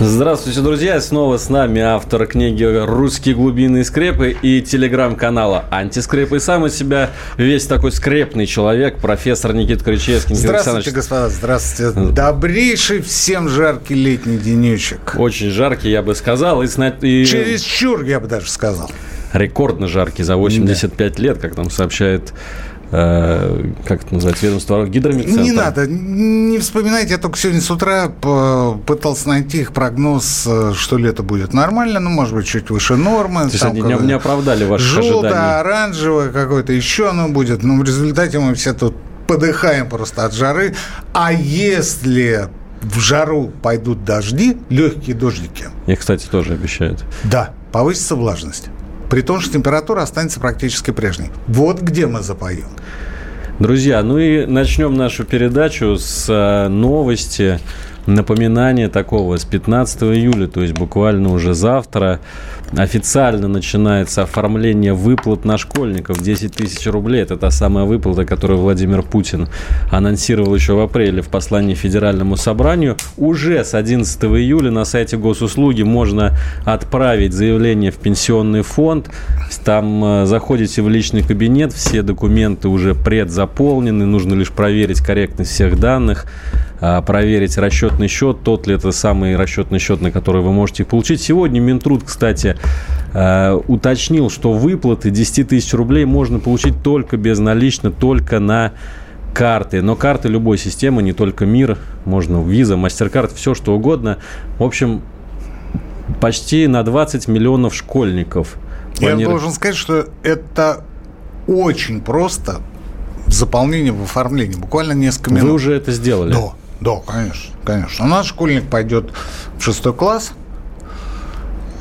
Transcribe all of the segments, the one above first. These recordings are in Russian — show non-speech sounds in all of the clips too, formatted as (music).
Здравствуйте, друзья! Снова с нами автор книги «Русские глубинные скрепы» и телеграм-канала «Антискрепы». И сам из себя весь такой скрепный человек, профессор Никита Кричевский. Здравствуйте, господа, здравствуйте. Добрейший всем жаркий летний денечек. Очень жаркий, я бы сказал. И, и Чересчур, я бы даже сказал. рекордно жаркий за 85 лет, как нам сообщает э, как это называется, ведомство гидромедцентра. Не надо, не вспоминайте, я только сегодня с утра пытался найти их прогноз, э, что лето будет нормально, ну, может быть, чуть выше нормы. То есть там они не, не оправдали ваших Желтое, ожиданий. оранжевое какое-то еще оно будет. Но в результате мы все тут подыхаем просто от жары. А если в жару пойдут дожди, легкие дождики, Их, кстати, тоже обещают. да, повысится влажность. При том, что температура останется практически прежней. Вот где мы запоем. Друзья, ну и начнем нашу передачу с э, новости, напоминания такого. С 15 июля, то есть буквально уже завтра, официально начинается оформление выплат на школьников. 10 тысяч рублей. Это та самая выплата, которую Владимир Путин анонсировал еще в апреле в послании Федеральному собранию. Уже с 11 июля на сайте госуслуги можно отправить заявление в пенсионный фонд. Там э, заходите в личный кабинет, все документы уже предзаполнены, нужно лишь проверить корректность всех данных, проверить расчетный счет, тот ли это самый расчетный счет, на который вы можете получить. Сегодня Минтруд, кстати, э, уточнил, что выплаты 10 тысяч рублей можно получить только безналично, только на карты. Но карты любой системы, не только МИР, можно виза, мастер-карт, все что угодно. В общем, почти на 20 миллионов школьников. Я планируют- должен сказать, что это очень просто в заполнении, в оформлении. Буквально несколько минут. Вы уже это сделали? Да, да, конечно, конечно. У нас школьник пойдет в шестой класс,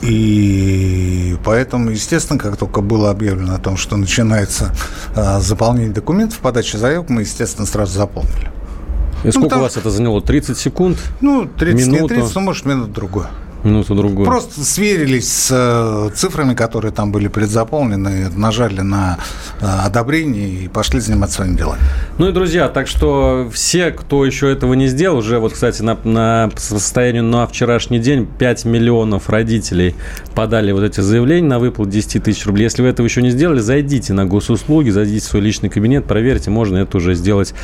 и поэтому, естественно, как только было объявлено о том, что начинается а, заполнение документов, подача заявок, мы, естественно, сразу заполнили. И сколько там- у вас это заняло? 30 секунд? Ну, 30 Минуту. не 30, ну, может, минут другую. Минуту другую. Просто сверились с э, цифрами, которые там были предзаполнены, нажали на э, одобрение и пошли заниматься своими делами. Ну и, друзья, так что все, кто еще этого не сделал, уже вот, кстати, на, на по состоянию на вчерашний день 5 миллионов родителей подали вот эти заявления на выплату 10 тысяч рублей. Если вы этого еще не сделали, зайдите на госуслуги, зайдите в свой личный кабинет, проверьте, можно это уже сделать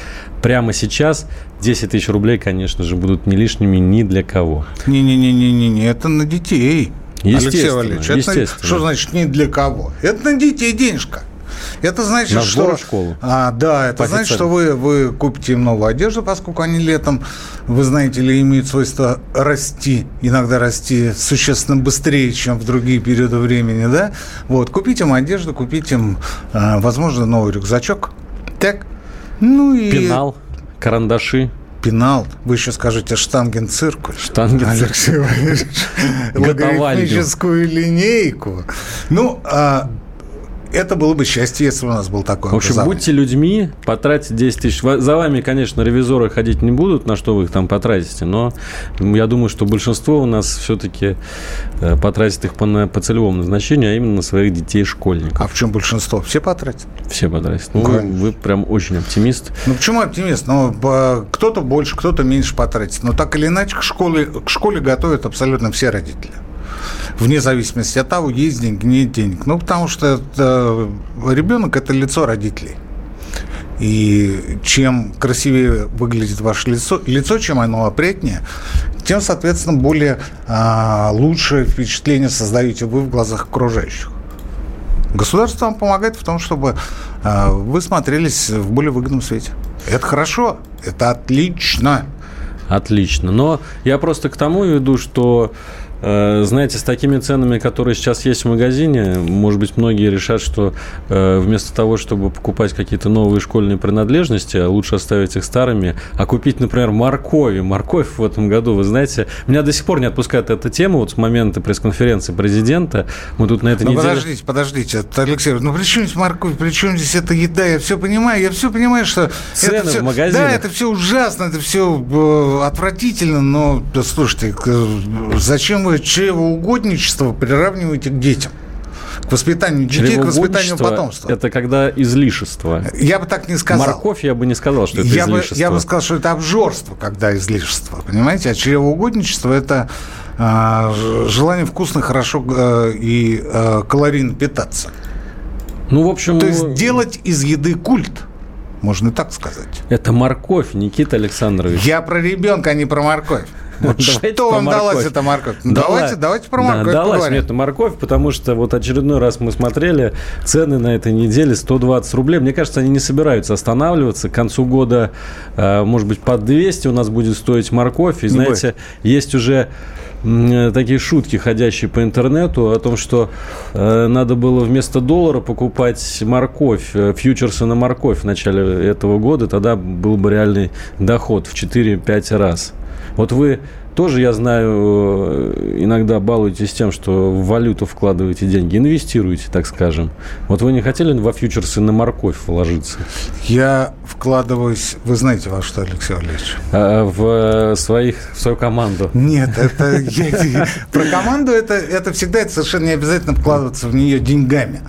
прямо сейчас. 10 тысяч рублей, конечно же, будут не лишними ни для кого. Не-не-не-не-не, это на детей. Алексей Валерьевич, это что значит не для кого? Это на детей денежка. Это значит, На что... школу. А, да, это По значит, что вы, вы купите им новую одежду, поскольку они летом, вы знаете ли, имеют свойство расти, иногда расти существенно быстрее, чем в другие периоды времени, да? Вот, купить им одежду, купить им, а, возможно, новый рюкзачок. Так? Ну и... Пенал, карандаши. Пенал. Вы еще скажете штангенциркуль. Штангенциркуль. Алексей Валерьевич. Логарифмическую линейку. Ну, а, это было бы счастье, если бы у нас был такой В общем, образование. будьте людьми, потратьте 10 тысяч. За вами, конечно, ревизоры ходить не будут, на что вы их там потратите, но я думаю, что большинство у нас все-таки потратит их по, на- по целевому назначению, а именно на своих детей-школьников. А в чем большинство? Все потратят? Все потратят. Ну, Конечно. вы прям очень оптимист. Ну, почему оптимист? Ну, кто-то больше, кто-то меньше потратит. Но так или иначе, к школе, к школе готовят абсолютно все родители. Вне зависимости от того, есть деньги, нет денег. Ну, потому что это, ребенок – это лицо родителей. И чем красивее выглядит ваше лицо, лицо чем оно опрятнее, тем, соответственно, более а, лучшее впечатление создаете вы в глазах окружающих. Государство вам помогает в том, чтобы а, вы смотрелись в более выгодном свете. Это хорошо, это отлично. Отлично. Но я просто к тому веду, что Э, знаете, с такими ценами, которые сейчас есть в магазине, может быть, многие решат, что э, вместо того, чтобы покупать какие-то новые школьные принадлежности, лучше оставить их старыми, а купить, например, моркови. Морковь в этом году, вы знаете, меня до сих пор не отпускает эта тема, вот с момента пресс-конференции президента. Мы тут на этой ну, неделе... подождите, подождите, Алексей, ну при чем здесь морковь, при чем здесь эта еда? Я все понимаю, я все понимаю, что... Цены это все, в магазинах. Да, это все ужасно, это все э, отвратительно, но, слушайте, зачем вы чревоугодничество приравниваете к детям? К воспитанию детей, к воспитанию потомства. Это когда излишество. Я бы так не сказал. Морковь я бы не сказал, что это я излишество. Бы, я бы сказал, что это обжорство, когда излишество. Понимаете? А чревоугодничество – это э, желание вкусно, хорошо э, и э, калорийно питаться. Ну, в общем... То есть делать из еды культ. Можно и так сказать. Это морковь, Никита Александрович. Я про ребенка, а не про морковь. Вот что вам далась эта морковь? Давайте, давайте про морковь да, далась мне эта морковь, потому что вот очередной раз мы смотрели цены на этой неделе 120 рублей. Мне кажется, они не собираются останавливаться. К концу года, э, может быть, по 200 у нас будет стоить морковь. И, знаете, есть уже м, такие шутки, ходящие по интернету, о том, что э, надо было вместо доллара покупать морковь, э, фьючерсы на морковь в начале этого года, тогда был бы реальный доход в 4-5 раз. Вот вы тоже, я знаю, э, иногда балуетесь тем, что в валюту вкладываете деньги, инвестируете, так скажем. Вот вы не хотели во фьючерсы на морковь вложиться? Я вкладываюсь, вы знаете во что, Алексей Валерьевич? А, в, своих, в свою команду? Нет, это про команду это, это всегда это совершенно не обязательно вкладываться в нее деньгами.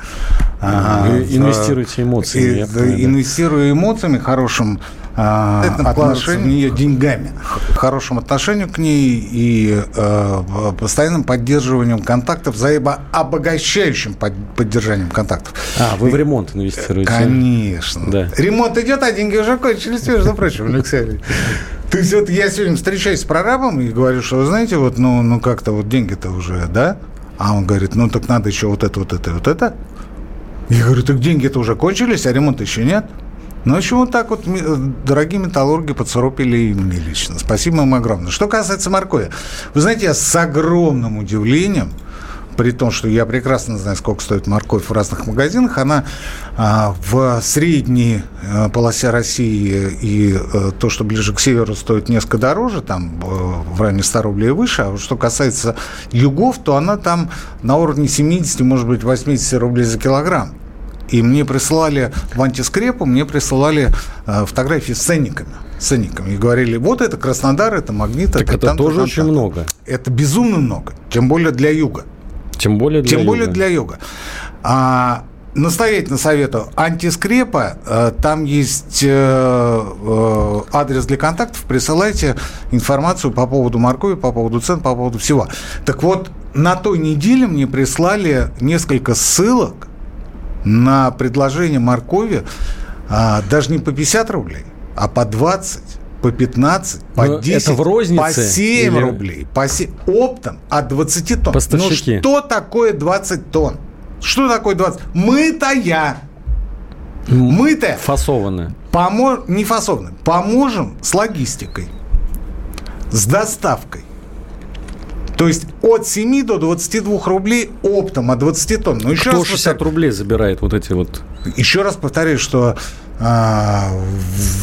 Вы инвестируете эмоциями. Инвестирую эмоциями, хорошим а, отношением в нее деньгами, хорошим отношением к ней и э, постоянным поддерживанием контактов, взаимообогащающим под, поддержанием контактов. А, вы в ремонт инвестируете? Конечно. Да. Ремонт идет, а деньги уже кончились, между прочим, Алексей Ильич. То есть вот я сегодня встречаюсь с прорабом и говорю, что вы знаете, вот ну, ну как-то вот деньги-то уже, да? А он говорит, ну так надо еще вот это, вот это, вот это. Я говорю, так деньги-то уже кончились, а ремонта еще нет. Ну, в общем, вот так вот дорогие металлурги поцарапили мне лично. Спасибо им огромное. Что касается моркови. Вы знаете, я с огромным удивлением, при том, что я прекрасно знаю, сколько стоит морковь в разных магазинах, она а, в средней а, полосе России и а, то, что ближе к северу, стоит несколько дороже, там а, в районе 100 рублей и выше. А что касается югов, то она там на уровне 70, может быть, 80 рублей за килограмм. И мне присылали в антискрепу, мне присылали э, фотографии с ценниками. Ценниками. И говорили, вот это Краснодар, это Магнит. Так это, там, тоже там, очень там. много. Это безумно много. Тем более для юга. Тем более для Тем юга. более для юга. А, настоятельно советую. Антискрепа, э, там есть э, э, адрес для контактов, присылайте информацию по поводу моркови, по поводу цен, по поводу всего. Так вот, на той неделе мне прислали несколько ссылок на предложение моркови а, даже не по 50 рублей, а по 20, по 15, по Но 10, это в рознице по 7 или- рублей, по 7, оптом от 20 тонн. Поставщики. Ну что такое 20 тонн? Что такое 20? Мытая. Мытая. Фасованные. Помо... Не фасовно. Поможем с логистикой. С доставкой. То есть от 7 до 22 рублей оптом от 20 тонн. Но еще Кто раз 60 повторю- рублей забирает вот эти вот... еще раз повторяю, что а,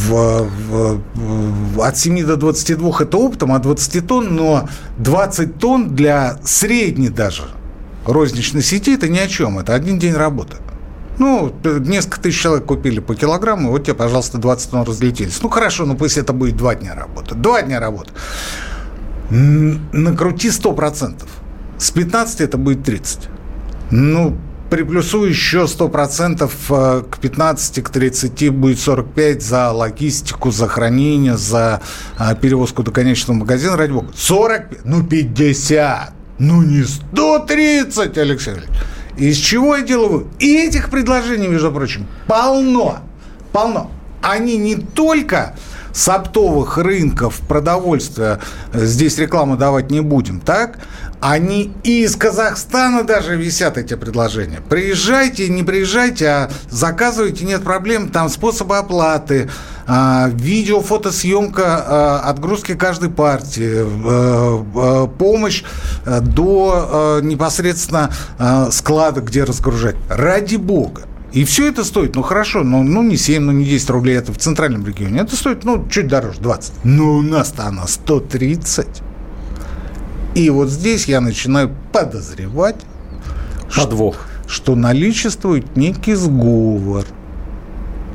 в- в- в- от 7 до 22 это оптом, от 20 тонн, но 20 тонн для средней даже розничной сети это ни о чем. Это один день работы. Ну, несколько тысяч человек купили по килограмму, вот тебе, пожалуйста, 20 тонн разлетелись. Ну, хорошо, ну пусть это будет два дня работы. Два дня работы. Накрути 100%. С 15 это будет 30. Ну, приплюсую еще 100% э, к 15, к 30 будет 45 за логистику, за хранение, за а, перевозку до конечного магазина, ради бога. 45, ну 50, ну не 130, Алексей Валерьевич. Из чего я делаю? И этих предложений, между прочим, полно, полно. Они не только с оптовых рынков продовольствия, здесь рекламу давать не будем, так? Они и из Казахстана даже висят эти предложения. Приезжайте, не приезжайте, а заказывайте, нет проблем. Там способы оплаты, а, видео, фотосъемка, а, отгрузки каждой партии, а, помощь до непосредственно склада, где разгружать. Ради бога. И все это стоит, ну хорошо, ну, ну не 7, ну не 10 рублей, это в центральном регионе. Это стоит, ну, чуть дороже, 20. Но у нас-то она 130. И вот здесь я начинаю подозревать, Подвох. Что, что наличествует некий сговор,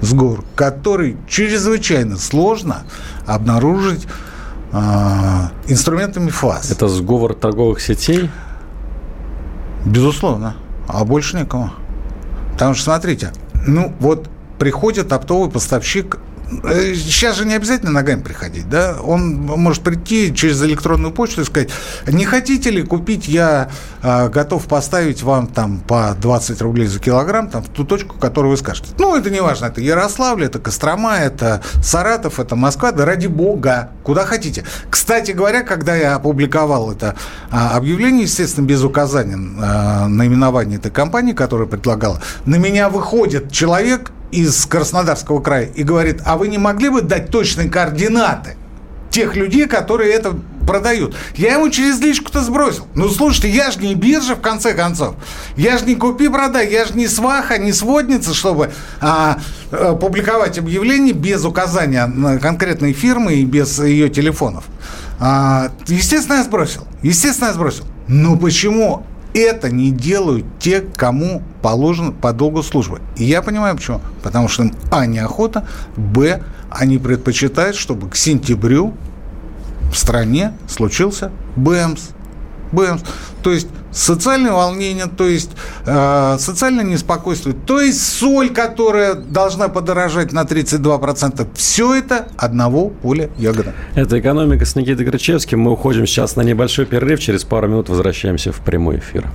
сговор, который чрезвычайно сложно обнаружить э, инструментами ФАС. Это сговор торговых сетей? Безусловно. А больше никого. Потому что, смотрите, ну вот приходит оптовый поставщик сейчас же не обязательно ногами приходить, да? Он может прийти через электронную почту и сказать, не хотите ли купить, я э, готов поставить вам там по 20 рублей за килограмм, там, в ту точку, которую вы скажете. Ну, это не важно, это Ярославль, это Кострома, это Саратов, это Москва, да ради бога, куда хотите. Кстати говоря, когда я опубликовал это а, объявление, естественно, без указания а, наименования этой компании, которая предлагала, на меня выходит человек из Краснодарского края и говорит, а вы не могли бы дать точные координаты тех людей, которые это продают. Я ему через личку-то сбросил. Ну, слушайте, я же не биржа, в конце концов. Я же не купи-продай, я же не сваха, не сводница, чтобы а, а, публиковать объявление без указания на конкретной фирмы и без ее телефонов. А, естественно, я сбросил. Естественно, я сбросил. Ну, почему это не делают те, кому положено по долгу службы. И я понимаю почему. Потому что им, а, неохота, б, они предпочитают, чтобы к сентябрю в стране случился БЭМС. БЭМС. То есть социальное волнение, то есть э, социальное неспокойствие, то есть соль, которая должна подорожать на 32%. Все это одного поля ягода. Это «Экономика» с Никитой Крычевским. Мы уходим сейчас на небольшой перерыв. Через пару минут возвращаемся в прямой эфир.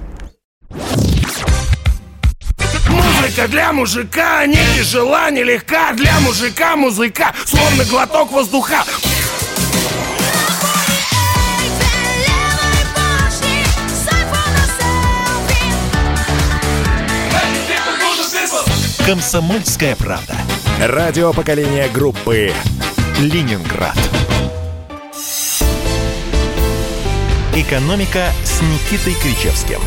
Музыка для мужика не тяжела, не легка Для мужика музыка, словно глоток воздуха Комсомольская правда. Радио поколения группы Ленинград. Экономика с Никитой Кричевским.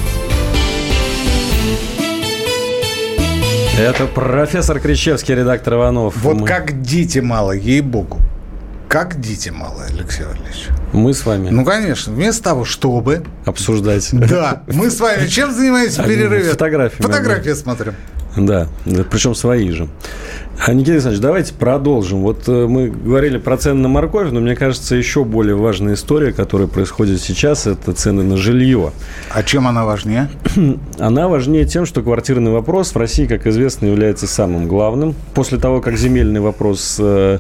Это профессор Кричевский, редактор Иванов. Вот Мы... как дети мало, ей-богу. Как дети мало, Алексей Валерьевич. Мы с вами. Ну, конечно. Вместо того, чтобы... Обсуждать. Да. Мы с вами чем занимаемся в перерыве? Фотографии. Фотографии смотрим. Да, причем свои же. А, Никита Александрович, давайте продолжим. Вот э, мы говорили про цены на морковь, но мне кажется, еще более важная история, которая происходит сейчас, это цены на жилье. А чем она важнее? (clears throat) Она важнее тем, что квартирный вопрос в России, как известно, является самым главным. После того, как земельный вопрос э,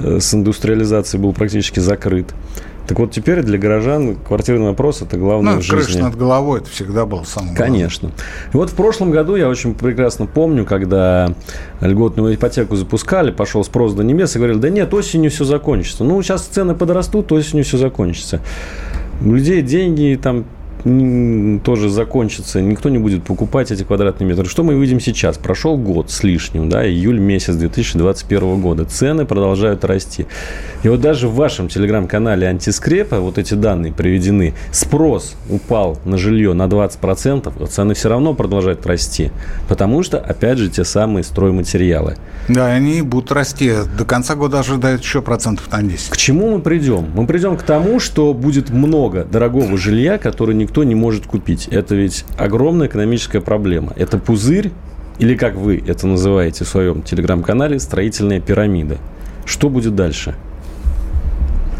э, с индустриализацией был практически закрыт. Так вот, теперь для горожан квартирный вопрос – это главное ну, в жизни. крыша над головой – это всегда был самым Конечно. И вот в прошлом году, я очень прекрасно помню, когда льготную ипотеку запускали, пошел спрос до небес и говорили, да нет, осенью все закончится. Ну, сейчас цены подрастут, осенью все закончится. У людей деньги там тоже закончится, никто не будет покупать эти квадратные метры. Что мы видим сейчас? Прошел год с лишним, да, июль месяц 2021 года. Цены продолжают расти. И вот даже в вашем телеграм-канале антискрепа вот эти данные приведены. Спрос упал на жилье на 20%, а цены все равно продолжают расти. Потому что, опять же, те самые стройматериалы. Да, они будут расти. До конца года ожидают еще процентов на 10. К чему мы придем? Мы придем к тому, что будет много дорогого жилья, которое никто никто не может купить. Это ведь огромная экономическая проблема. Это пузырь, или как вы это называете в своем телеграм-канале, строительная пирамида. Что будет дальше?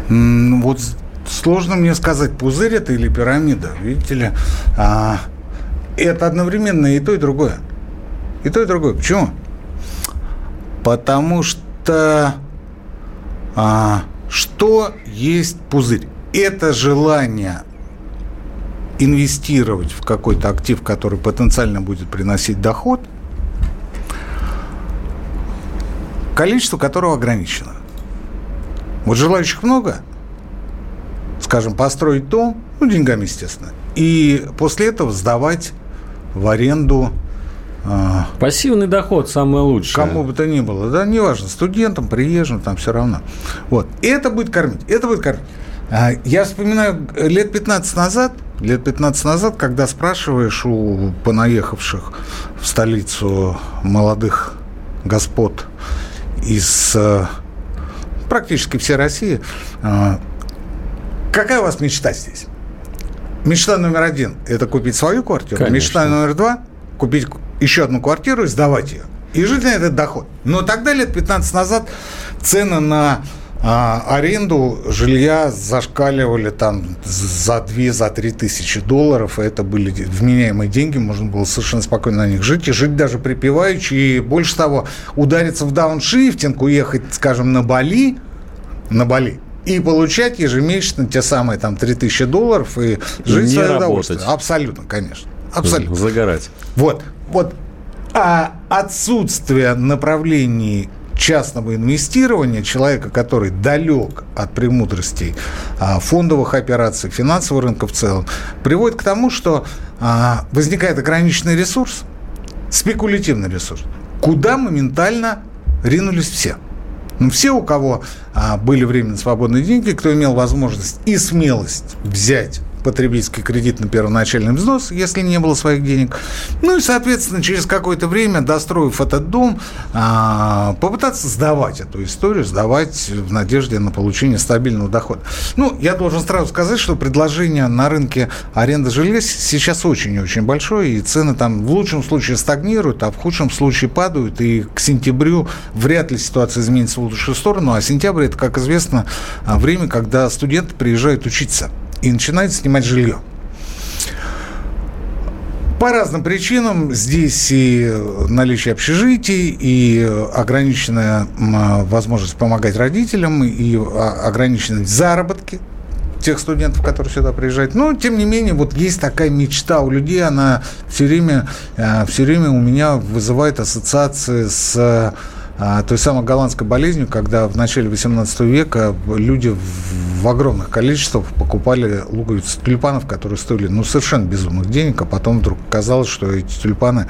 Вот сложно мне сказать, пузырь это или пирамида. Видите ли, а, это одновременно и то, и другое. И то, и другое. Почему? Потому что а, что есть пузырь? Это желание инвестировать в какой-то актив, который потенциально будет приносить доход, количество которого ограничено. Вот желающих много, скажем, построить дом, ну, деньгами, естественно, и после этого сдавать в аренду а, Пассивный доход самое лучшее. Кому бы то ни было, да, неважно, студентам, приезжим, там все равно. Вот. И это будет кормить, это будет кормить. А, я вспоминаю лет 15 назад, лет 15 назад, когда спрашиваешь у понаехавших в столицу молодых господ из э, практически всей России, э, какая у вас мечта здесь? Мечта номер один – это купить свою квартиру. Конечно. Мечта номер два – купить еще одну квартиру и сдавать ее. И жить на этот доход. Но тогда, лет 15 назад, цены на а, аренду жилья зашкаливали там за 2 за 3 тысячи долларов. Это были вменяемые деньги, можно было совершенно спокойно на них жить. И жить даже припеваючи. И больше того, удариться в дауншифтинг, уехать, скажем, на Бали, на Бали, и получать ежемесячно те самые там 3000 долларов и жить Не свое удовольствие. Абсолютно, конечно. Абсолютно. Загорать. Вот. Вот. А отсутствие направлений частного инвестирования, человека, который далек от премудростей а, фондовых операций, финансового рынка в целом, приводит к тому, что а, возникает ограниченный ресурс, спекулятивный ресурс, куда моментально ринулись все. Ну, все, у кого а, были временно свободные деньги, кто имел возможность и смелость взять потребительский кредит на первоначальный взнос, если не было своих денег. Ну и, соответственно, через какое-то время, достроив этот дом, а, попытаться сдавать эту историю, сдавать в надежде на получение стабильного дохода. Ну, я должен сразу сказать, что предложение на рынке аренды жилья сейчас очень-очень большое, и цены там в лучшем случае стагнируют, а в худшем случае падают, и к сентябрю вряд ли ситуация изменится в лучшую сторону, а сентябрь – это, как известно, время, когда студенты приезжают учиться и начинает снимать жилье. По разным причинам здесь и наличие общежитий, и ограниченная возможность помогать родителям, и ограниченность заработки тех студентов, которые сюда приезжают. Но, тем не менее, вот есть такая мечта у людей, она все время, э, все время у меня вызывает ассоциации с той самой голландской болезнью, когда в начале 18 века люди в огромных количествах покупали луковицы тюльпанов, которые стоили ну, совершенно безумных денег, а потом вдруг оказалось, что эти тюльпаны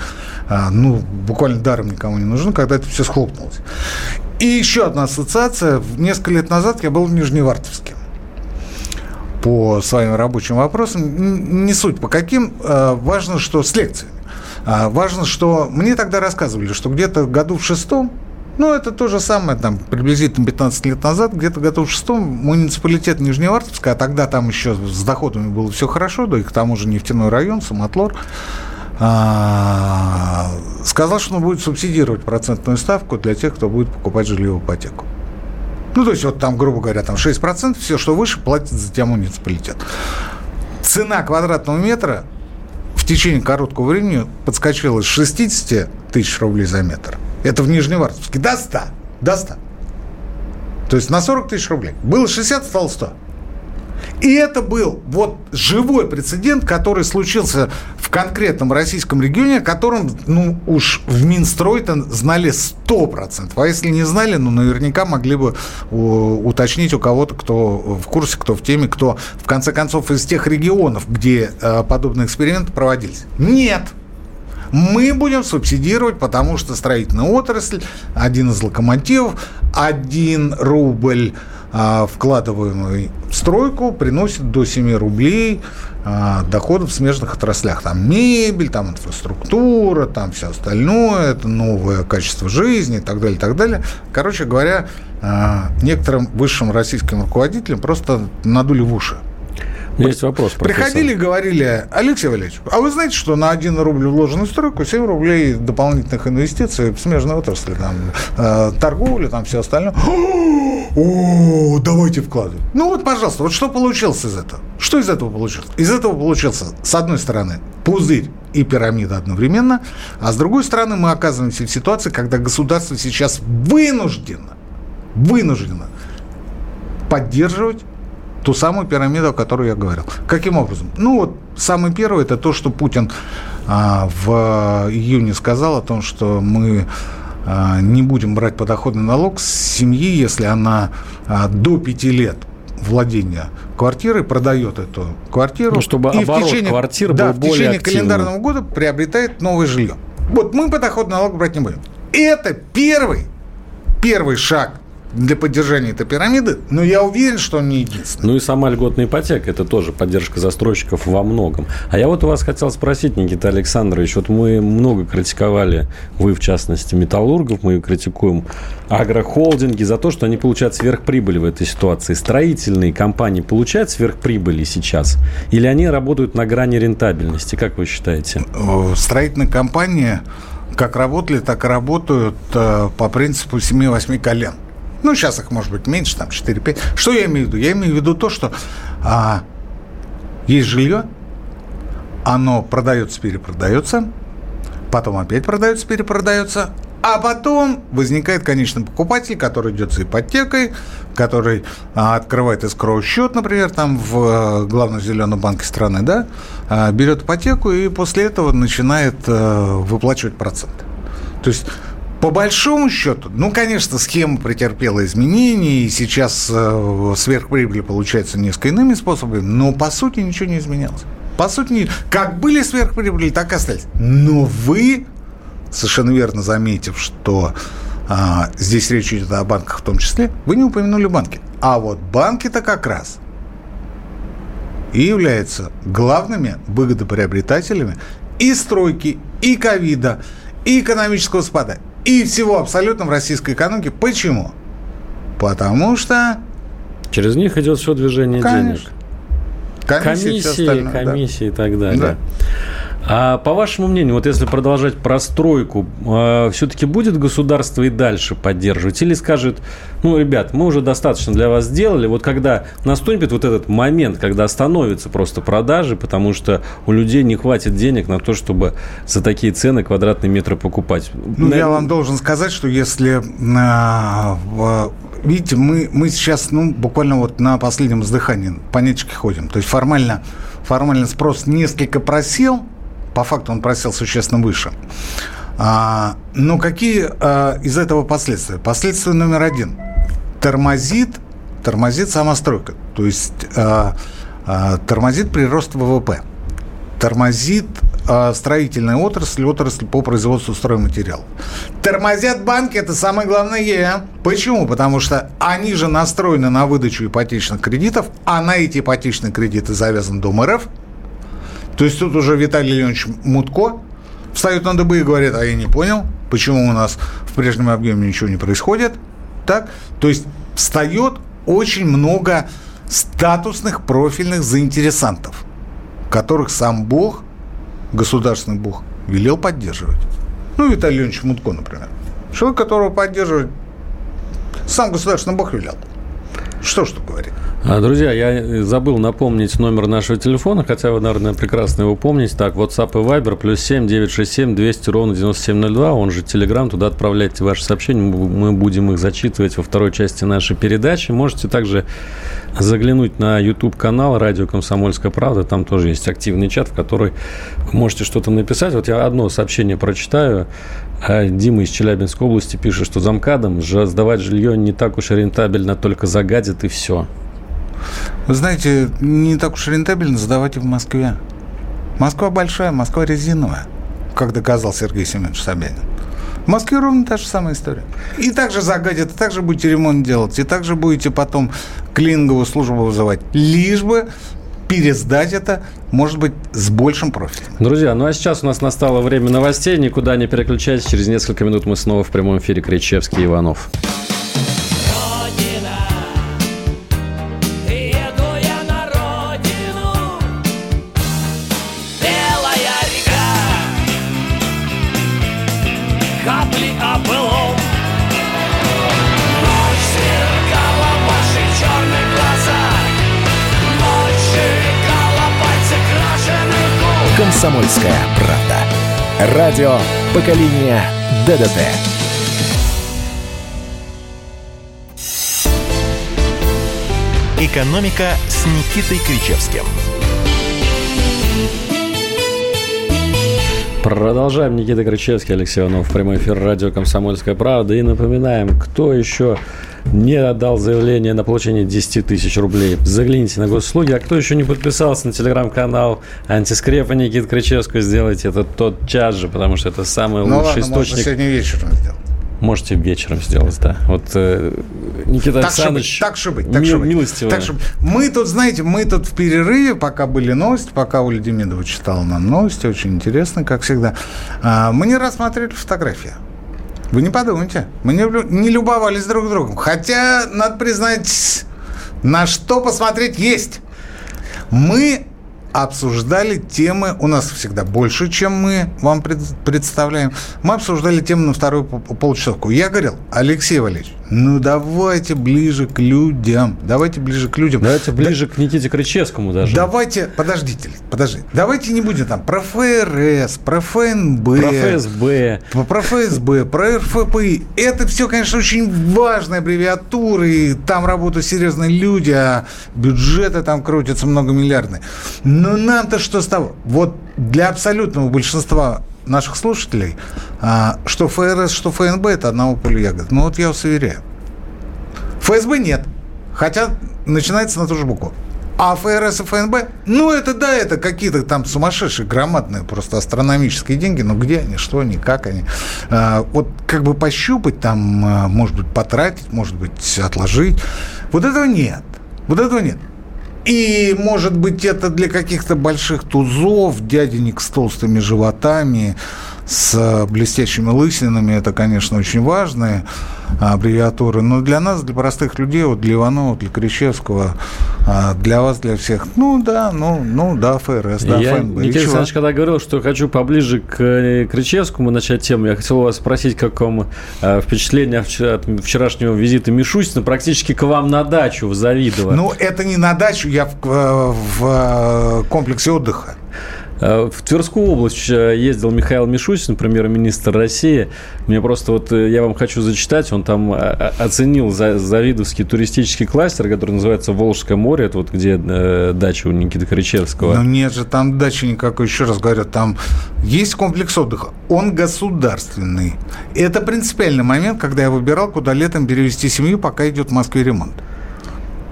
а, ну, буквально даром никому не нужны, когда это все схлопнулось. И еще одна ассоциация. Несколько лет назад я был в Нижневартовске по своим рабочим вопросам. Не суть по каким. А, важно, что с лекциями. Важно, что мне тогда рассказывали, что где-то году в шестом ну, это то же самое, там, приблизительно 15 лет назад, где-то готов в шестом муниципалитет Нижневартовска, а тогда там еще с доходами было все хорошо, да и к тому же нефтяной район, Самотлор, а, сказал, что он будет субсидировать процентную ставку для тех, кто будет покупать жилье в ипотеку. Ну, то есть, вот там, грубо говоря, там 6%, все, что выше, платит за тебя муниципалитет. Цена квадратного метра в течение короткого времени подскочила с 60 тысяч рублей за метр – это в Нижневартовске. До 100. До 100. То есть на 40 тысяч рублей. Было 60, стало 100. И это был вот живой прецедент, который случился в конкретном российском регионе, о котором, ну, уж в Минстрой-то знали 100%. А если не знали, ну, наверняка могли бы уточнить у кого-то, кто в курсе, кто в теме, кто, в конце концов, из тех регионов, где э, подобные эксперименты проводились. Нет! Мы будем субсидировать, потому что строительная отрасль, один из локомотивов, один рубль а, вкладываемый в стройку приносит до 7 рублей а, доходов в смежных отраслях. Там мебель, там инфраструктура, там все остальное, это новое качество жизни и так далее, и так далее. Короче говоря, а, некоторым высшим российским руководителям просто надули в уши. Есть вопрос, профессор. Приходили и говорили, Алексей Валерьевич, а вы знаете, что на 1 рубль вложенную стройку 7 рублей дополнительных инвестиций в смежной отрасли, там, э, торговля, там все остальное. О, давайте вкладывать. Ну вот, пожалуйста, вот что получилось из этого? Что из этого получилось? Из этого получился, с одной стороны, пузырь и пирамида одновременно, а с другой стороны мы оказываемся в ситуации, когда государство сейчас вынуждено, вынуждено поддерживать ту самую пирамиду, о которой я говорил. Каким образом? Ну вот самый первый это то, что Путин а, в июне сказал о том, что мы а, не будем брать подоходный налог с семьи, если она а, до 5 лет владения квартирой продает эту квартиру. Ну, чтобы и оборот в течение, квартир да, был в течение активным. календарного года приобретает новое жилье. Вот мы подоходный налог брать не будем. Это первый, первый шаг для поддержания этой пирамиды, но я уверен, что он не единственный. Ну и сама льготная ипотека – это тоже поддержка застройщиков во многом. А я вот у вас хотел спросить, Никита Александрович, вот мы много критиковали, вы в частности, металлургов, мы критикуем агрохолдинги за то, что они получают сверхприбыли в этой ситуации. Строительные компании получают сверхприбыли сейчас? Или они работают на грани рентабельности? Как вы считаете? Строительные компании как работали, так и работают э, по принципу 7-8 колен. Ну, сейчас их может быть меньше, там 4-5. Что я имею в виду? Я имею в виду то, что а, есть жилье, оно продается, перепродается, потом опять продается, перепродается, а потом возникает конечный покупатель, который идет за ипотекой, который а, открывает эскроу счет, например, там в а, главном зеленом банке страны, да, а, берет ипотеку и после этого начинает а, выплачивать проценты. То есть по большому счету, ну, конечно, схема претерпела изменения, и сейчас э, сверхприбыль получается несколько иными способами, но по сути ничего не изменялось. По сути, как были сверхприбыли, так и остались. Но вы, совершенно верно заметив, что а, здесь речь идет о банках в том числе, вы не упомянули банки. А вот банки-то как раз и являются главными выгодоприобретателями и стройки, и ковида, и экономического спада, и всего абсолютно в российской экономике. Почему? Потому что... Через них идет все движение Конечно. денег. Комиссии, комиссии, комиссии да. и так далее. Да. А по вашему мнению, вот если продолжать простройку, э, все-таки будет государство и дальше поддерживать? Или скажет, ну, ребят, мы уже достаточно для вас сделали, вот когда наступит вот этот момент, когда остановятся просто продажи, потому что у людей не хватит денег на то, чтобы за такие цены квадратные метры покупать. Ну, на... я вам должен сказать, что если... Видите, мы, мы сейчас, ну, буквально вот на последнем вздыхании по ниточке ходим. То есть формально, формально спрос несколько просел, по факту он просел существенно выше. А, но какие а, из этого последствия? Последствия номер один. Тормозит, тормозит самостройка. То есть а, а, тормозит прирост ВВП. Тормозит а, строительная отрасль, отрасль по производству стройматериалов. Тормозят банки, это самое главное. Почему? Потому что они же настроены на выдачу ипотечных кредитов, а на эти ипотечные кредиты завязан Дом РФ – то есть тут уже Виталий Леонидович Мутко встает на дыбы и говорит, а я не понял, почему у нас в прежнем объеме ничего не происходит. Так? То есть встает очень много статусных профильных заинтересантов, которых сам Бог, государственный Бог, велел поддерживать. Ну, Виталий Леонидович Мутко, например. Человек, которого поддерживать сам государственный Бог велел. Что ж тут говорить? А, друзья, я забыл напомнить номер нашего телефона, хотя вы, наверное, прекрасно его помните. Так, WhatsApp и Viber, плюс 7 967 200 ровно 9702, он же Telegram, туда отправляйте ваши сообщения, мы будем их зачитывать во второй части нашей передачи. Можете также заглянуть на YouTube-канал «Радио Комсомольская правда», там тоже есть активный чат, в который можете что-то написать. Вот я одно сообщение прочитаю. А Дима из Челябинской области пишет, что замкадом сдавать жилье не так уж рентабельно, только загадит и все. Вы знаете, не так уж рентабельно сдавать и в Москве. Москва большая, Москва резиновая, как доказал Сергей Семенович Собянин. В Москве ровно та же самая история. И также загадят, и также будете ремонт делать, и также будете потом клининговую службу вызывать. Лишь бы пересдать это, может быть, с большим профитом. Друзья, ну а сейчас у нас настало время новостей. Никуда не переключайтесь. Через несколько минут мы снова в прямом эфире Кричевский Иванов. «Комсомольская правда». Радио поколения ДДТ». «Экономика» с Никитой Кричевским – Продолжаем. Никита Крычевский, Алексей Иванов, прямой эфир радио «Комсомольская правда». И напоминаем, кто еще не отдал заявление на получение 10 тысяч рублей, загляните на госуслуги. А кто еще не подписался на телеграм-канал антискрепа Никита Крычевского, сделайте это тот час же, потому что это самый ну, лучший ладно, источник. Можно сегодня вечером сделать. Можете вечером сделать, да. Вот э, Никита так Александрович, так же быть, так же быть, милостиво. Так же Мы тут, знаете, мы тут в перерыве, пока были новости, пока Оля Демидова читала нам новости, очень интересно, как всегда, а, мы не рассматривали фотографии. Вы не подумайте. Мы не, не любовались друг другом. Хотя, надо признать, на что посмотреть есть. Мы обсуждали темы, у нас всегда больше, чем мы вам представляем. Мы обсуждали темы на вторую полчасовку. Я говорил, Алексей Валерьевич, ну давайте ближе к людям. Давайте ближе к людям. Давайте ближе да, к Никите Крычевскому даже. Давайте, подождите, подожди. Давайте не будем там про ФРС, про ФНБ. Про ФСБ. Про ФСБ, про РФПИ. Это все, конечно, очень важные аббревиатуры. И там работают серьезные люди, а бюджеты там крутятся многомиллиардные. Но нам-то что с того? Вот для абсолютного большинства наших слушателей, а, что ФРС, что ФНБ – это одного поля ягод. Ну вот я вас уверяю. ФСБ нет, хотя начинается на ту же букву. А ФРС и ФНБ, ну это да, это какие-то там сумасшедшие, громадные, просто астрономические деньги, но где они, что они, как они. А, вот как бы пощупать там, а, может быть, потратить, может быть, отложить. Вот этого нет. Вот этого нет. И, может быть, это для каких-то больших тузов, дяденек с толстыми животами, с блестящими лысинами, это, конечно, очень важные аббревиатуры. Но для нас, для простых людей, вот для Иванова, для Кричевского, а, для вас, для всех, ну да, ну, ну да, ФРС, да, я, ФНБ. Никита Александрович, когда говорил, что хочу поближе к э, Кричевскому начать тему, я хотел вас спросить, как вам э, впечатление от вчерашнего визита Мишустина практически к вам на дачу в Завидово. Ну, это не на дачу, я в, э, в комплексе отдыха. Э, в Тверскую область ездил Михаил Мишустин, премьер-министр России. Мне просто вот, э, я вам хочу зачитать, он там э, оценил завидовский туристический кластер, который называется Волжское море, это вот где дача у Никиты Кричевского. Ну нет же, там дачи никакой, еще раз говорю, там есть комплекс отдыха, он государственный. Это принципиальный момент, когда я выбирал, куда летом перевести семью, пока идет в Москве ремонт.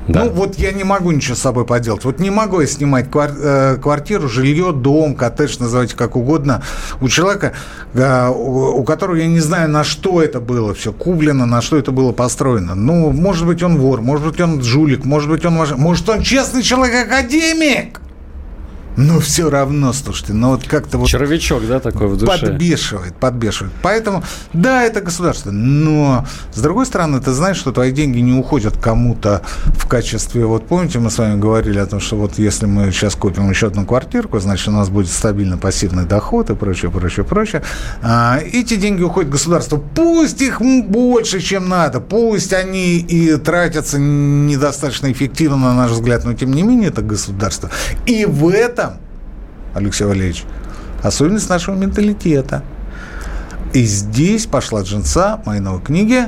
Да. Ну, вот я не могу ничего с собой поделать. Вот не могу я снимать э, квартиру, жилье, дом, коттедж, называйте как угодно, у человека, э, у которого я не знаю, на что это было все куплено, на что это было построено. Ну, может быть, он вор, может быть, он жулик, может быть, он... Может, он честный человек-академик. Но все равно, слушайте, ну вот как-то вот... Червячок, да, такой в душе? Подбешивает, подбешивает. Поэтому, да, это государство, но с другой стороны, ты знаешь, что твои деньги не уходят кому-то в качестве... Вот помните, мы с вами говорили о том, что вот если мы сейчас купим еще одну квартирку, значит, у нас будет стабильно пассивный доход и прочее, прочее, прочее. А, эти деньги уходят государству. Пусть их больше, чем надо, пусть они и тратятся недостаточно эффективно, на наш взгляд, но тем не менее это государство. И в этом Алексей Валерьевич, особенность нашего менталитета. И здесь пошла джинса моей новой книги.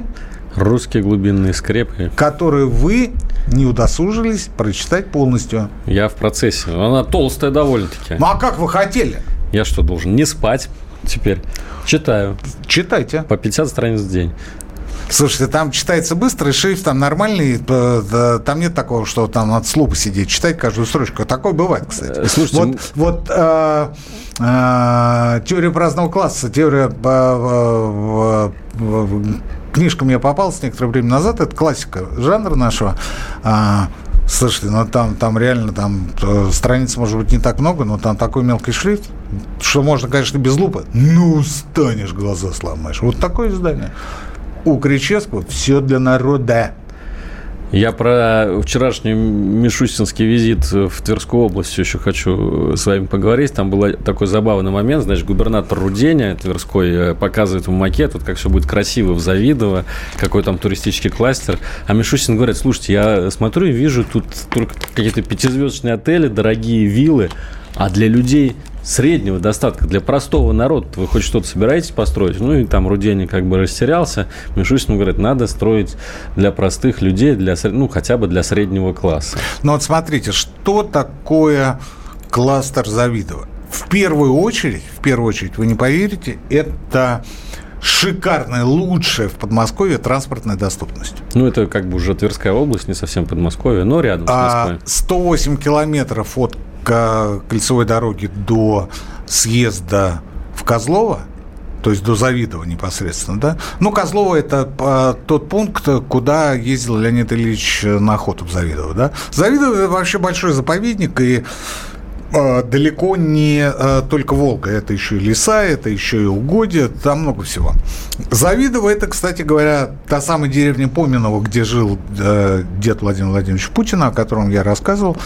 Русские глубинные скрепы. Которую вы не удосужились прочитать полностью. Я в процессе. Она толстая довольно-таки. Ну а как вы хотели? Я что, должен не спать теперь? Читаю. Читайте. По 50 страниц в день. Слушайте, там читается быстро, и шрифт там нормальный, там нет такого, что там от слупа сидеть, читать каждую строчку. Такое бывает, кстати. Э, слушайте, вот, вот э, э, теория праздного класса, теория э, э, книжка мне попалась некоторое время назад, это классика жанра нашего. А, Слушайте, ну там, там реально там э, страниц может быть не так много, но там такой мелкий шрифт, что можно, конечно, без лупы. Ну, станешь, глаза сломаешь. Вот такое издание у Кричевского все для народа. Я про вчерашний Мишустинский визит в Тверскую область еще хочу с вами поговорить. Там был такой забавный момент. Значит, губернатор Руденя Тверской э, показывает ему макет, вот как все будет красиво в Завидово, какой там туристический кластер. А Мишустин говорит, слушайте, я смотрю и вижу тут только какие-то пятизвездочные отели, дорогие виллы, а для людей среднего достатка для простого народа. Вы хоть что-то собираетесь построить? Ну, и там Рудений как бы растерялся. Мишустин говорит, надо строить для простых людей, для, ну, хотя бы для среднего класса. Ну, вот смотрите, что такое кластер Завидова? в первую очередь, в первую очередь, вы не поверите, это шикарная, лучшая в Подмосковье транспортная доступность. Ну, это как бы уже Тверская область, не совсем Подмосковье, но рядом с А, Москвой. 108 километров от ка- кольцевой дороги до съезда в Козлово, то есть до Завидова непосредственно, да? Ну, Козлово – это а, тот пункт, куда ездил Леонид Ильич на охоту в Завидово, да? Завидово – это вообще большой заповедник, и а, далеко не а, только Волга, это еще и леса, это еще и угодья, там много всего. Завидово это, кстати говоря, та самая деревня Поминова, где жил э, дед Владимир Владимирович Путина, о котором я рассказывал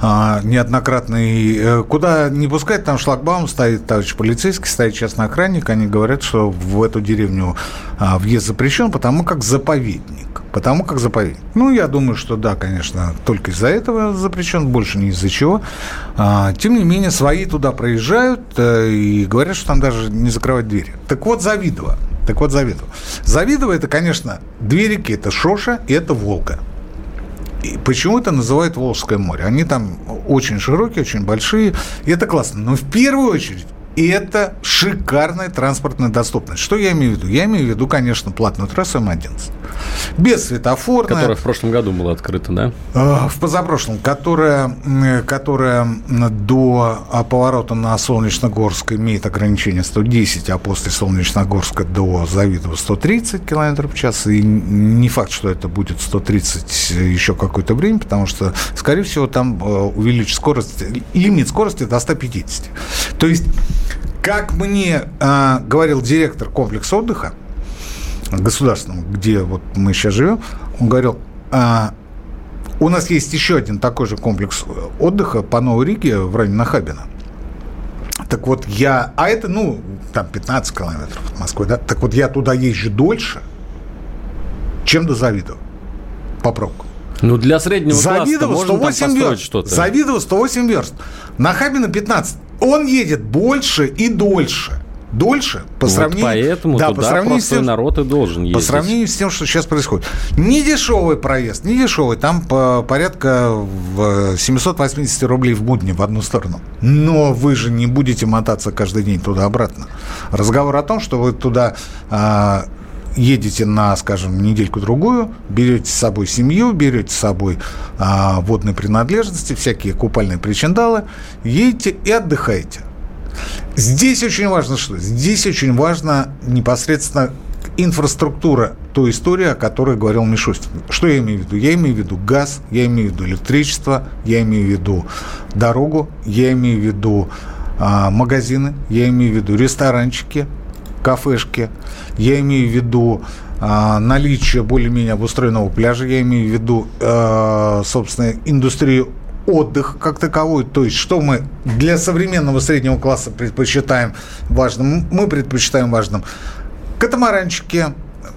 а, неоднократно. И, э, куда не пускать, там шлагбаум стоит, товарищ полицейский, стоит частный охранник, они говорят, что в эту деревню а, въезд запрещен, потому как заповедник. Потому как заповедник. Ну, я думаю, что да, конечно, только из-за этого запрещен, больше не из-за чего. А, тем не менее, свои туда проезжают э, и говорят, что там даже не закрывать двери. Так вот, Завидово. Так вот, Завидово. Завидово это, конечно, две реки. Это Шоша и это Волга. И почему это называют Волжское море? Они там очень широкие, очень большие, и это классно. Но в первую очередь это шикарная транспортная доступность. Что я имею в виду? Я имею в виду, конечно, платную трассу М11. Без светофорная. Которая в прошлом году была открыта, да? Э, В позапрошлом, которая, которая до поворота на Солнечногорск имеет ограничение 110, а после Солнечногорска до Завидова 130 км в час. И не факт, что это будет 130 еще какое-то время, потому что, скорее всего, там э, увеличить скорость, лимит скорости до 150. То есть, как мне э, говорил директор комплекса отдыха, государственном, где вот мы сейчас живем, он говорил, а, у нас есть еще один такой же комплекс отдыха по Новой Риге в районе Нахабина. Так вот я, а это, ну, там 15 километров от Москвы, да? Так вот я туда езжу дольше, чем до Завидова по пробкам. Ну, для среднего класса Завидово можно там 108 построить верст. что-то. Завидово 108 верст. Нахабина 15. Он едет больше и дольше. Дольше по Вот сравнению... поэтому да, туда по сравнению с тем, народ и должен ездить. по сравнению с тем, что сейчас происходит. Не дешевый проезд, не дешевый. Там по порядка в 780 рублей в будни в одну сторону. Но вы же не будете мотаться каждый день туда-обратно. Разговор о том, что вы туда а, едете на, скажем, недельку-другую, берете с собой семью, берете с собой а, водные принадлежности, всякие купальные причиндалы, едете и отдыхаете. Здесь очень важно что? Здесь очень важно непосредственно инфраструктура той истории, о которой говорил Мишустин. Что я имею в виду? Я имею в виду газ, я имею в виду электричество, я имею в виду дорогу, я имею в виду а, магазины, я имею в виду ресторанчики, кафешки, я имею в виду а, наличие более-менее обустроенного пляжа, я имею в виду, а, собственно, индустрию отдых как таковой, то есть что мы для современного среднего класса предпочитаем важным, мы предпочитаем важным. Катамаранчики,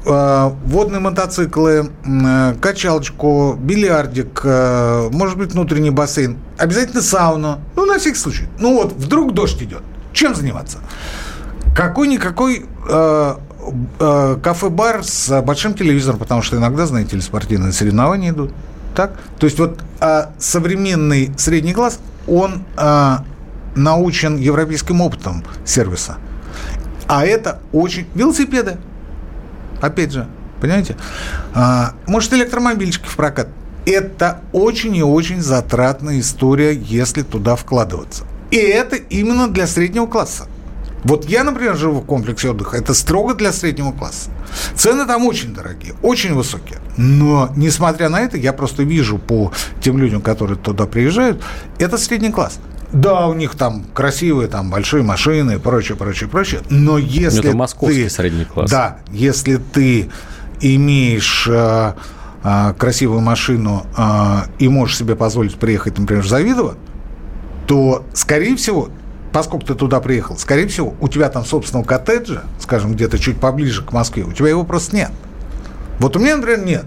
э, водные мотоциклы, э, качалочку, бильярдик, э, может быть, внутренний бассейн, обязательно сауну, ну, на всякий случай. Ну, вот, вдруг дождь идет, чем заниматься? Какой-никакой э, э, кафе-бар с большим телевизором, потому что иногда, знаете ли, спортивные соревнования идут. Так? То есть вот а, современный средний класс, он а, научен европейским опытом сервиса. А это очень... Велосипеды. Опять же, понимаете? А, может, электромобильчики в прокат. Это очень и очень затратная история, если туда вкладываться. И это именно для среднего класса. Вот я, например, живу в комплексе отдыха. Это строго для среднего класса. Цены там очень дорогие, очень высокие. Но, несмотря на это, я просто вижу по тем людям, которые туда приезжают, это средний класс. Да, у них там красивые, там большие машины и прочее, прочее, прочее. Но если Это московский ты, средний класс. Да, если ты имеешь э, э, красивую машину э, и можешь себе позволить приехать, например, в Завидово, то, скорее всего, поскольку ты туда приехал, скорее всего, у тебя там собственного коттеджа, скажем, где-то чуть поближе к Москве, у тебя его просто нет. Вот у меня, например, нет.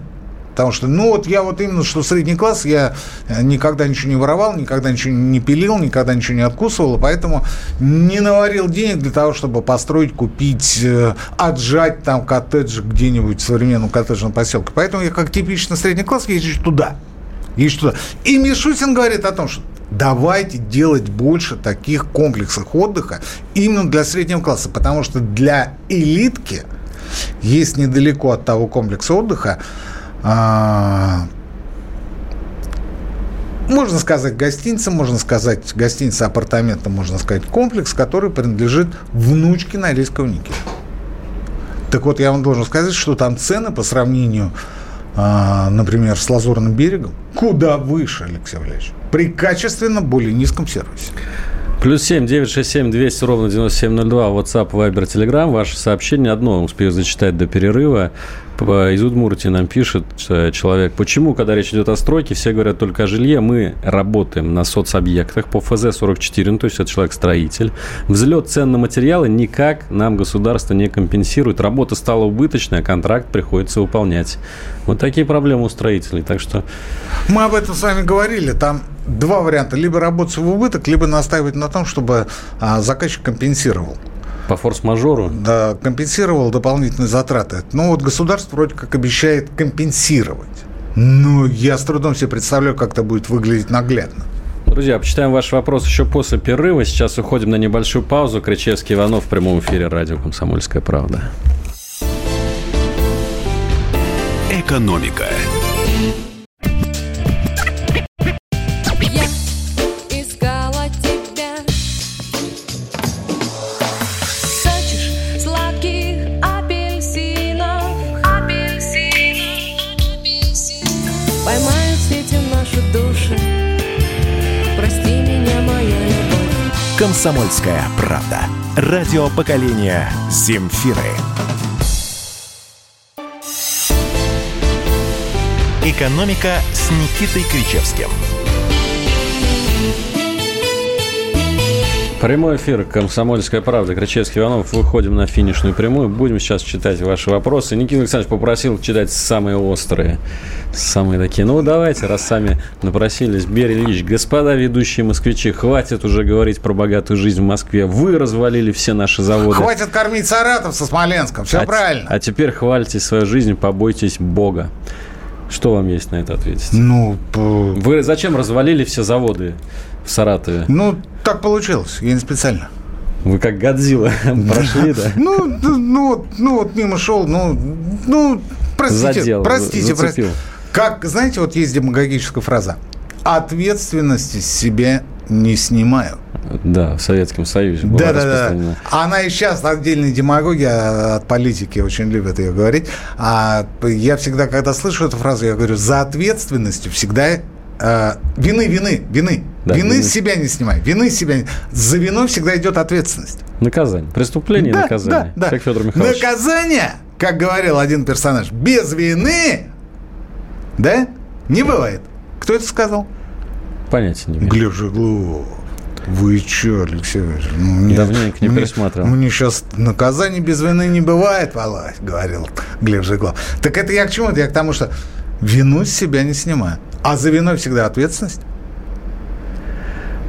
Потому что, ну, вот я вот именно, что средний класс, я никогда ничего не воровал, никогда ничего не пилил, никогда ничего не откусывал, поэтому не наварил денег для того, чтобы построить, купить, э, отжать там коттедж где-нибудь в современном коттеджном поселке. Поэтому я как типичный средний класс езжу туда. Есть что И Мишутин говорит о том, что давайте делать больше таких комплексов отдыха именно для среднего класса, потому что для элитки есть недалеко от того комплекса отдыха а, можно сказать гостиница, можно сказать гостиница апартамента, можно сказать комплекс, который принадлежит внучке Норильского никеля. Так вот, я вам должен сказать, что там цены по сравнению, а, например, с Лазурным берегом куда выше, Алексей Валерьевич, при качественно более низком сервисе. Плюс семь девять шесть семь двести ровно девяносто семь ноль два. WhatsApp, Viber, Telegram. Ваше сообщение одно успею зачитать до перерыва. Из Удмуртии нам пишет э, человек, почему, когда речь идет о стройке, все говорят только о жилье, мы работаем на соцобъектах по ФЗ-44, ну, то есть это человек-строитель. Взлет цен на материалы никак нам государство не компенсирует. Работа стала убыточная, контракт приходится выполнять. Вот такие проблемы у строителей, так что... Мы об этом с вами говорили, там два варианта. Либо работать в убыток, либо настаивать на том, чтобы а, заказчик компенсировал. По форс-мажору? Да, компенсировал дополнительные затраты. Ну, вот государство вроде как обещает компенсировать. Но я с трудом себе представляю, как это будет выглядеть наглядно. Друзья, почитаем ваш вопрос еще после перерыва. Сейчас уходим на небольшую паузу. Кричевский Иванов в прямом эфире радио «Комсомольская правда». Экономика. «Комсомольская правда». Радио поколения «Земфиры». «Экономика» с Никитой Кричевским – Прямой эфир «Комсомольская правда». Кричевский Иванов. Выходим на финишную прямую. Будем сейчас читать ваши вопросы. Никита Александрович попросил читать самые острые. Самые такие. Ну, давайте, раз сами напросились. Берий Ильич, господа ведущие москвичи, хватит уже говорить про богатую жизнь в Москве. Вы развалили все наши заводы. Хватит кормить Саратов со Смоленском. Все а правильно. А теперь хвалите свою жизнь, побойтесь Бога. Что вам есть на это ответить? Ну, вы зачем развалили все заводы в Саратове? Ну, так получилось, я не специально. Вы как Годзилла (laughs) прошли, да? Ну, ну, ну вот мимо шел, ну, ну, простите, Задел, простите, простите. Как, знаете, вот есть демагогическая фраза. Ответственности себе не снимаю. Да, в Советском Союзе была да, да, да. Она и сейчас отдельная демагогия от политики, очень любят ее говорить. А я всегда, когда слышу эту фразу, я говорю, за ответственностью всегда э, вины, вины, вины. Да, вины вины. с себя не снимай. Вины с себя не... За виной всегда идет ответственность. Наказание. Преступление да, наказание. Да, да. Как Федор Михайлович. Наказание, как говорил один персонаж, без вины, да, не бывает. Кто это сказал? Понятия не имею. Глеб Жиглов. Вы что, Алексей Ильич? Ну, мне, Давненько не мне, пересматривал. Мне сейчас наказание без вины не бывает, Володь, говорил Глеб Жиглов. Так это я к чему? Это я к тому, что вину с себя не снимаю. А за виной всегда ответственность.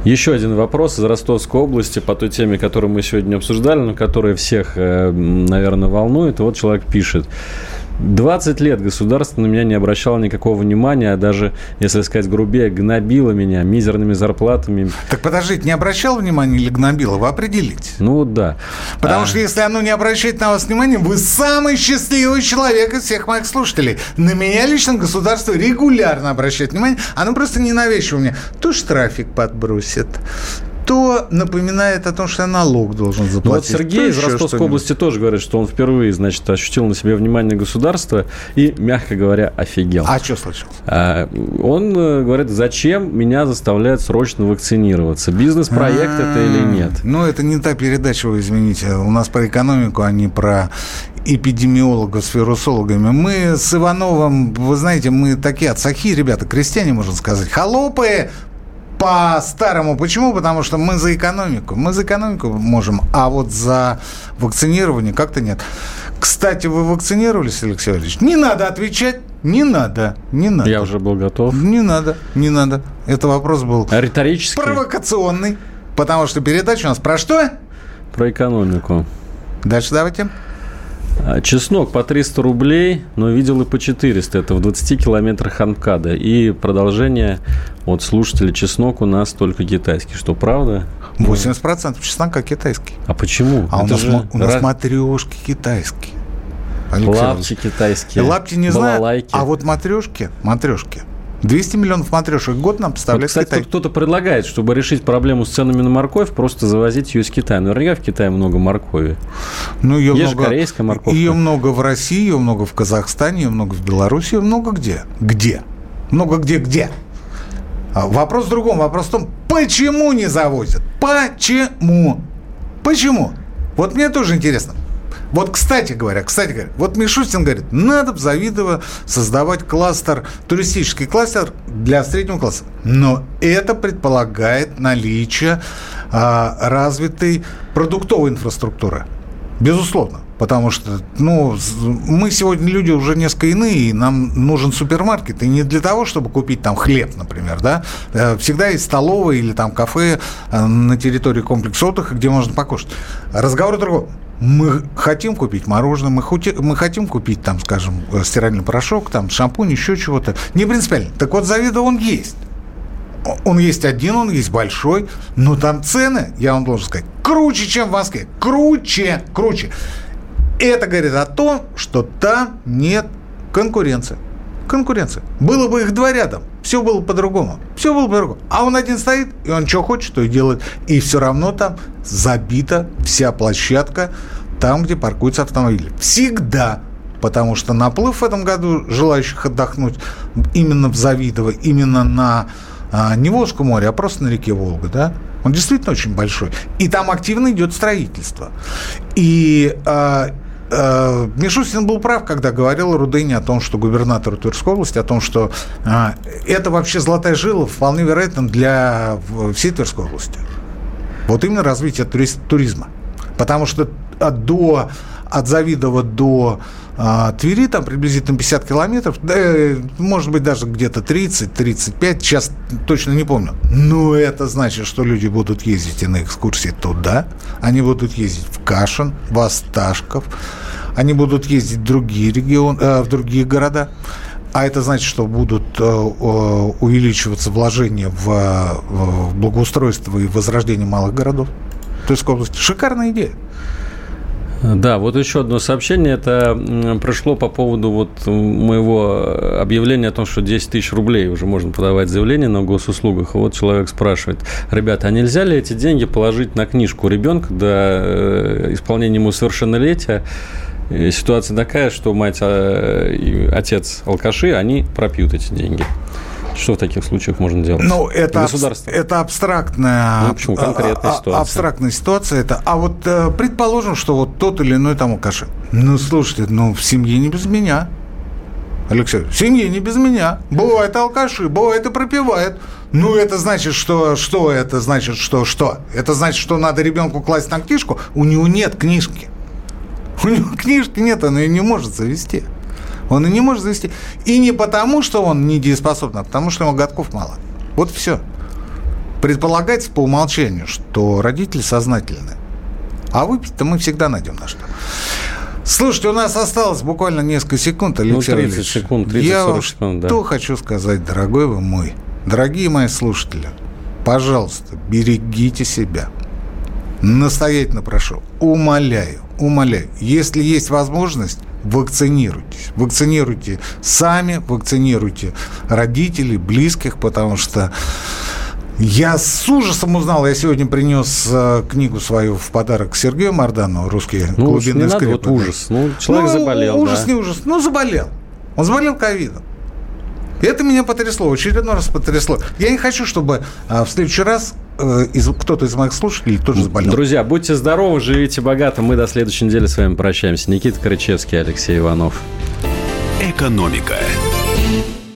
Еще один вопрос из Ростовской области по той теме, которую мы сегодня обсуждали, но которая всех, э, наверное, волнует. Вот человек пишет. 20 лет государство на меня не обращало никакого внимания, а даже, если сказать грубее, гнобило меня мизерными зарплатами. Так подождите, не обращало внимания или гнобило? Вы определите. Ну да. Потому а... что если оно не обращает на вас внимания, вы самый счастливый человек из всех моих слушателей. На меня лично государство регулярно обращает внимание. Оно просто ненавязчиво мне. То штрафик подбросит, то напоминает о том, что я налог должен заплатить. Ну, вот Сергей из Ростовской области тоже говорит, что он впервые, значит, ощутил на себе внимание государства и, мягко говоря, офигел. А что случилось? А, он э, говорит, зачем меня заставляют срочно вакцинироваться? Бизнес-проект это или нет? Ну, это не та передача, вы извините. У нас про экономику, а не про эпидемиологов с вирусологами. Мы с Ивановым, вы знаете, мы такие отцахи, ребята, крестьяне, можно сказать, холопы, по-старому. Почему? Потому что мы за экономику. Мы за экономику можем, а вот за вакцинирование как-то нет. Кстати, вы вакцинировались, Алексей Валерьевич? Не надо отвечать. Не надо, не надо. Я уже был готов. Не надо, не надо. Это вопрос был... Риторический? Провокационный. Потому что передача у нас про что? Про экономику. Дальше давайте. А, чеснок по 300 рублей, но видел и по 400. Это в 20 километрах Анкада. И продолжение от слушателя чеснок у нас только китайский. Что, правда? 80% чеснока китайский. А почему? А у нас, у нас раз... матрешки китайские. Лапти китайские. Лапти не знаю. А вот матрешки, матрешки 200 миллионов матрешек в год нам поставляет вот, кстати, кто-то предлагает, чтобы решить проблему с ценами на морковь, просто завозить ее из Китая. Наверняка в Китае много моркови. Ну, ее Есть много, корейская морковь. Ее много в России, ее много в Казахстане, ее много в Беларуси, ее много где. Где? Много где-где. А вопрос в другом. Вопрос в том, почему не завозят? Почему? Почему? Вот мне тоже интересно. Вот, кстати говоря, кстати говоря, вот Мишустин говорит, надо в Завидово создавать кластер, туристический кластер для среднего класса. Но это предполагает наличие а, развитой продуктовой инфраструктуры. Безусловно. Потому что, ну, мы сегодня люди уже несколько иные, и нам нужен супермаркет. И не для того, чтобы купить там хлеб, например, да. Э, всегда есть столовая или там кафе э, на территории комплекса отдыха, где можно покушать. Разговор другой мы хотим купить мороженое, мы, хути, мы хотим купить, там, скажем, э, стиральный порошок, там, шампунь, еще чего-то. Не принципиально. Так вот, Завида он есть. Он есть один, он есть большой, но там цены, я вам должен сказать, круче, чем в Москве. Круче, круче. Это говорит о том, что там нет конкуренции. Конкуренция. Было бы их два рядом, все было по-другому. Все было по-другому. А он один стоит, и он что хочет, то и делает. И все равно там забита вся площадка там, где паркуются автомобили. Всегда. Потому что наплыв в этом году желающих отдохнуть именно в Завидово, именно на а, не Волжском море, а просто на реке Волга, да, он действительно очень большой. И там активно идет строительство. И а, Мишустин был прав, когда говорил Рудыне о том, что губернатор Тверской области, о том, что а, это вообще золотая жила, вполне вероятно, для всей Тверской области. Вот именно развитие туризма. Потому что до, от Завидова до а, Твери, там приблизительно 50 километров, да, может быть, даже где-то 30-35, сейчас точно не помню. Но это значит, что люди будут ездить и на экскурсии туда, они будут ездить в Кашин, в Осташков, они будут ездить в другие регионы, э, в другие города. А это значит, что будут э, увеличиваться вложения в, в благоустройство и возрождение малых городов. То есть. Шикарная идея. Да, вот еще одно сообщение. Это пришло по поводу вот моего объявления о том, что 10 тысяч рублей уже можно подавать заявление на госуслугах. Вот человек спрашивает, ребята, а нельзя ли эти деньги положить на книжку ребенка до э, исполнения ему совершеннолетия? ситуация такая, что мать а, и отец алкаши, они пропьют эти деньги. Что в таких случаях можно делать? Ну, это, Государство. это абстрактная, ну, почему? Конкретная а, а, ситуация. абстрактная ситуация. Это, а вот э, предположим, что вот тот или иной там алкаши. Ну, слушайте, ну, в семье не без меня. Алексей, в семье не без меня. Бывает алкаши, бывает и пропивает. Ну, это значит, что... Что это значит, что... Что? Это значит, что надо ребенку класть на книжку? У него нет книжки. У него (laughs) книжки нет, он ее не может завести. Он и не может завести. И не потому, что он недееспособен, а потому, что ему годков мало. Вот все. Предполагается по умолчанию, что родители сознательны. А выпить-то мы всегда найдем на что. Слушайте, у нас осталось буквально несколько секунд, Алексей ну, 30 секунд, 30 Я вам секунд, да. что хочу сказать, дорогой вы мой, дорогие мои слушатели, пожалуйста, берегите себя. Настоятельно прошу, умоляю, умоляю, если есть возможность, вакцинируйтесь. Вакцинируйте сами, вакцинируйте родителей, близких, потому что я с ужасом узнал, я сегодня принес э, книгу свою в подарок Сергею Мордану, «Русские ну, глубинные не скрипы». Надо, вот ужас. Ну, человек ну, заболел, Ужас, да. не ужас. Ну, заболел. Он заболел ковидом. Это меня потрясло, в очередной раз потрясло. Я не хочу, чтобы а, в следующий раз э, из, кто-то из моих слушателей тоже заболел. Друзья, будьте здоровы, живите богато. Мы до следующей недели с вами прощаемся. Никита Крычевский, Алексей Иванов. Экономика.